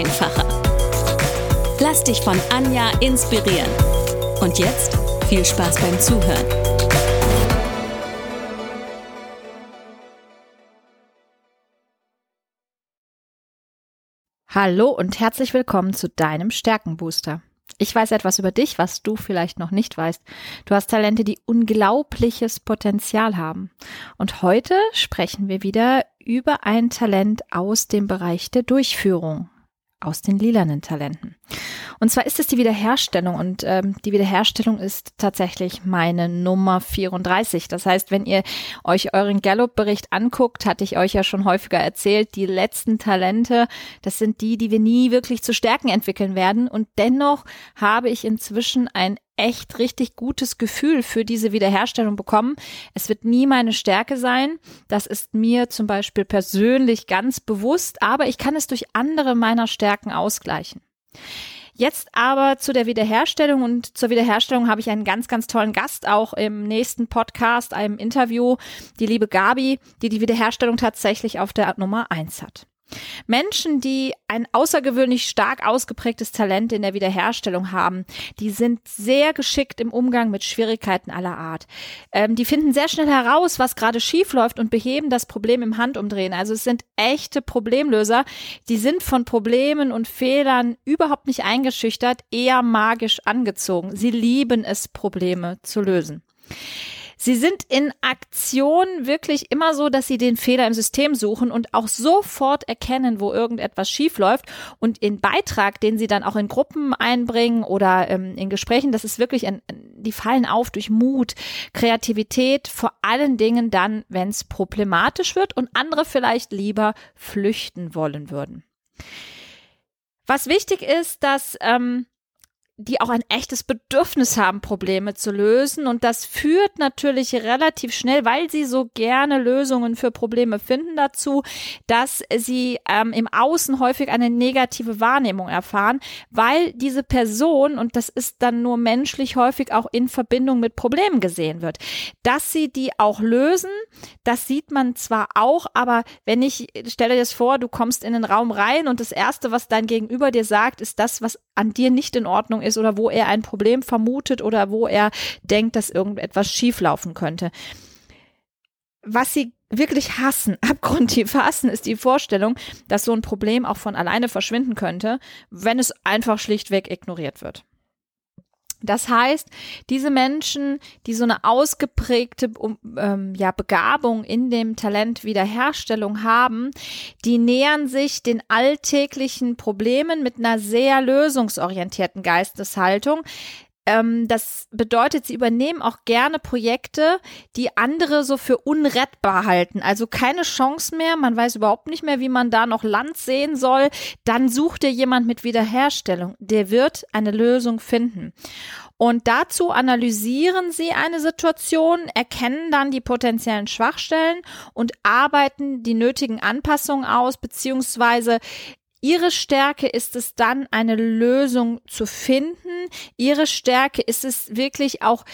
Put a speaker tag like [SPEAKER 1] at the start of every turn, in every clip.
[SPEAKER 1] einfacher. Lass dich von Anja inspirieren. Und jetzt viel Spaß beim Zuhören.
[SPEAKER 2] Hallo und herzlich willkommen zu deinem Stärkenbooster. Ich weiß etwas über dich, was du vielleicht noch nicht weißt. Du hast Talente, die unglaubliches Potenzial haben. Und heute sprechen wir wieder über ein Talent aus dem Bereich der Durchführung aus den lilanen Talenten. Und zwar ist es die Wiederherstellung und ähm, die Wiederherstellung ist tatsächlich meine Nummer 34. Das heißt, wenn ihr euch euren Gallup-Bericht anguckt, hatte ich euch ja schon häufiger erzählt, die letzten Talente, das sind die, die wir nie wirklich zu Stärken entwickeln werden. Und dennoch habe ich inzwischen ein echt richtig gutes Gefühl für diese Wiederherstellung bekommen. Es wird nie meine Stärke sein. Das ist mir zum Beispiel persönlich ganz bewusst, aber ich kann es durch andere meiner Stärken ausgleichen. Jetzt aber zu der Wiederherstellung und zur Wiederherstellung habe ich einen ganz, ganz tollen Gast auch im nächsten Podcast, einem Interview, die liebe Gabi, die die Wiederherstellung tatsächlich auf der Nummer eins hat. Menschen, die ein außergewöhnlich stark ausgeprägtes Talent in der Wiederherstellung haben, die sind sehr geschickt im Umgang mit Schwierigkeiten aller Art. Ähm, die finden sehr schnell heraus, was gerade schief läuft und beheben das Problem im Handumdrehen. Also es sind echte Problemlöser. Die sind von Problemen und Fehlern überhaupt nicht eingeschüchtert, eher magisch angezogen. Sie lieben es, Probleme zu lösen. Sie sind in Aktion wirklich immer so, dass sie den Fehler im System suchen und auch sofort erkennen, wo irgendetwas schief läuft und in Beitrag, den sie dann auch in Gruppen einbringen oder ähm, in Gesprächen, das ist wirklich, ein, die fallen auf durch Mut, Kreativität, vor allen Dingen dann, wenn es problematisch wird und andere vielleicht lieber flüchten wollen würden. Was wichtig ist, dass ähm, die auch ein echtes Bedürfnis haben, Probleme zu lösen. Und das führt natürlich relativ schnell, weil sie so gerne Lösungen für Probleme finden, dazu, dass sie ähm, im Außen häufig eine negative Wahrnehmung erfahren, weil diese Person, und das ist dann nur menschlich häufig auch in Verbindung mit Problemen gesehen wird. Dass sie die auch lösen, das sieht man zwar auch, aber wenn ich, stelle dir das vor, du kommst in den Raum rein und das Erste, was dein Gegenüber dir sagt, ist das, was an dir nicht in Ordnung ist oder wo er ein Problem vermutet oder wo er denkt, dass irgendetwas schieflaufen könnte. Was sie wirklich hassen, abgrundtief hassen, ist die Vorstellung, dass so ein Problem auch von alleine verschwinden könnte, wenn es einfach schlichtweg ignoriert wird. Das heißt, diese Menschen, die so eine ausgeprägte ähm, ja, Begabung in dem Talent Wiederherstellung haben, die nähern sich den alltäglichen Problemen mit einer sehr lösungsorientierten Geisteshaltung. Ähm, das bedeutet, sie übernehmen auch gerne Projekte, die andere so für unrettbar halten. Also keine Chance mehr, man weiß überhaupt nicht mehr, wie man da noch Land sehen soll. Dann sucht dir jemand mit Wiederherstellung. Der wird eine Lösung finden. Und dazu analysieren sie eine Situation, erkennen dann die potenziellen Schwachstellen und arbeiten die nötigen Anpassungen aus, beziehungsweise Ihre Stärke ist es dann, eine Lösung zu finden. Ihre Stärke ist es wirklich auch,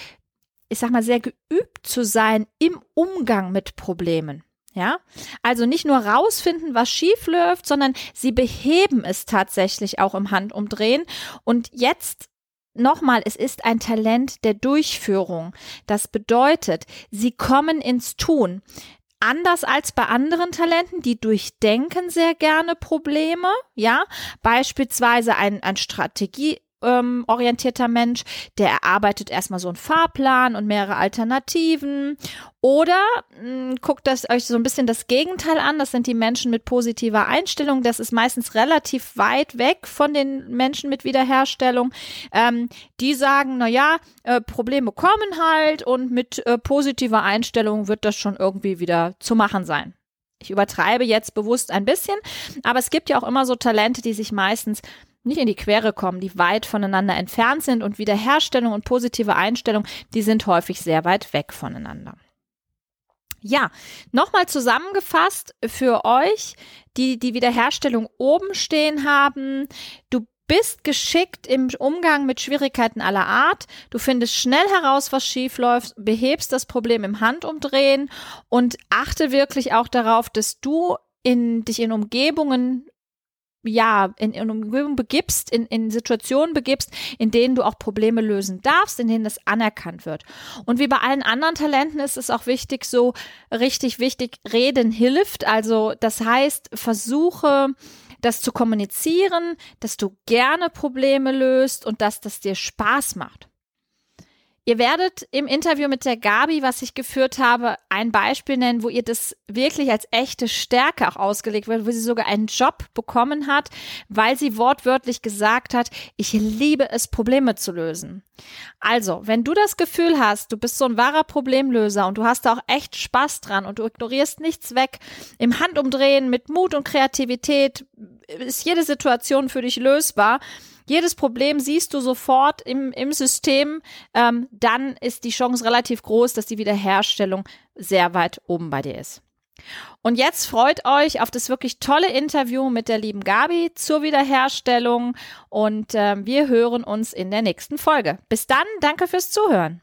[SPEAKER 2] ich sag mal, sehr geübt zu sein im Umgang mit Problemen. Ja, also nicht nur rausfinden, was schief läuft, sondern sie beheben es tatsächlich auch im Handumdrehen. Und jetzt nochmal, es ist ein Talent der Durchführung. Das bedeutet, sie kommen ins Tun. Anders als bei anderen Talenten, die durchdenken sehr gerne Probleme, ja, beispielsweise ein, ein Strategie, ähm, orientierter Mensch, der erarbeitet erstmal so einen Fahrplan und mehrere Alternativen. Oder mh, hm, guckt das euch so ein bisschen das Gegenteil an. Das sind die Menschen mit positiver Einstellung. Das ist meistens relativ weit weg von den Menschen mit Wiederherstellung. Ähm, die sagen, na ja, äh, Probleme kommen halt und mit äh, positiver Einstellung wird das schon irgendwie wieder zu machen sein. Ich übertreibe jetzt bewusst ein bisschen, aber es gibt ja auch immer so Talente, die sich meistens nicht in die Quere kommen, die weit voneinander entfernt sind und Wiederherstellung und positive Einstellung, die sind häufig sehr weit weg voneinander. Ja, nochmal zusammengefasst für euch, die die Wiederherstellung oben stehen haben. Du bist geschickt im Umgang mit Schwierigkeiten aller Art. Du findest schnell heraus, was schief läuft, behebst das Problem im Handumdrehen und achte wirklich auch darauf, dass du in, dich in Umgebungen ja, in, in Umgebung begibst, in, in Situationen begibst, in denen du auch Probleme lösen darfst, in denen das anerkannt wird. Und wie bei allen anderen Talenten ist es auch wichtig, so richtig wichtig, reden hilft. Also das heißt, versuche, das zu kommunizieren, dass du gerne Probleme löst und dass das dir Spaß macht. Ihr werdet im Interview mit der Gabi, was ich geführt habe, ein Beispiel nennen, wo ihr das wirklich als echte Stärke auch ausgelegt wird, wo sie sogar einen Job bekommen hat, weil sie wortwörtlich gesagt hat, ich liebe es, Probleme zu lösen. Also, wenn du das Gefühl hast, du bist so ein wahrer Problemlöser und du hast da auch echt Spaß dran und du ignorierst nichts weg, im Handumdrehen mit Mut und Kreativität ist jede Situation für dich lösbar, jedes Problem siehst du sofort im, im System, ähm, dann ist die Chance relativ groß, dass die Wiederherstellung sehr weit oben bei dir ist. Und jetzt freut euch auf das wirklich tolle Interview mit der lieben Gabi zur Wiederherstellung und äh, wir hören uns in der nächsten Folge. Bis dann, danke fürs Zuhören.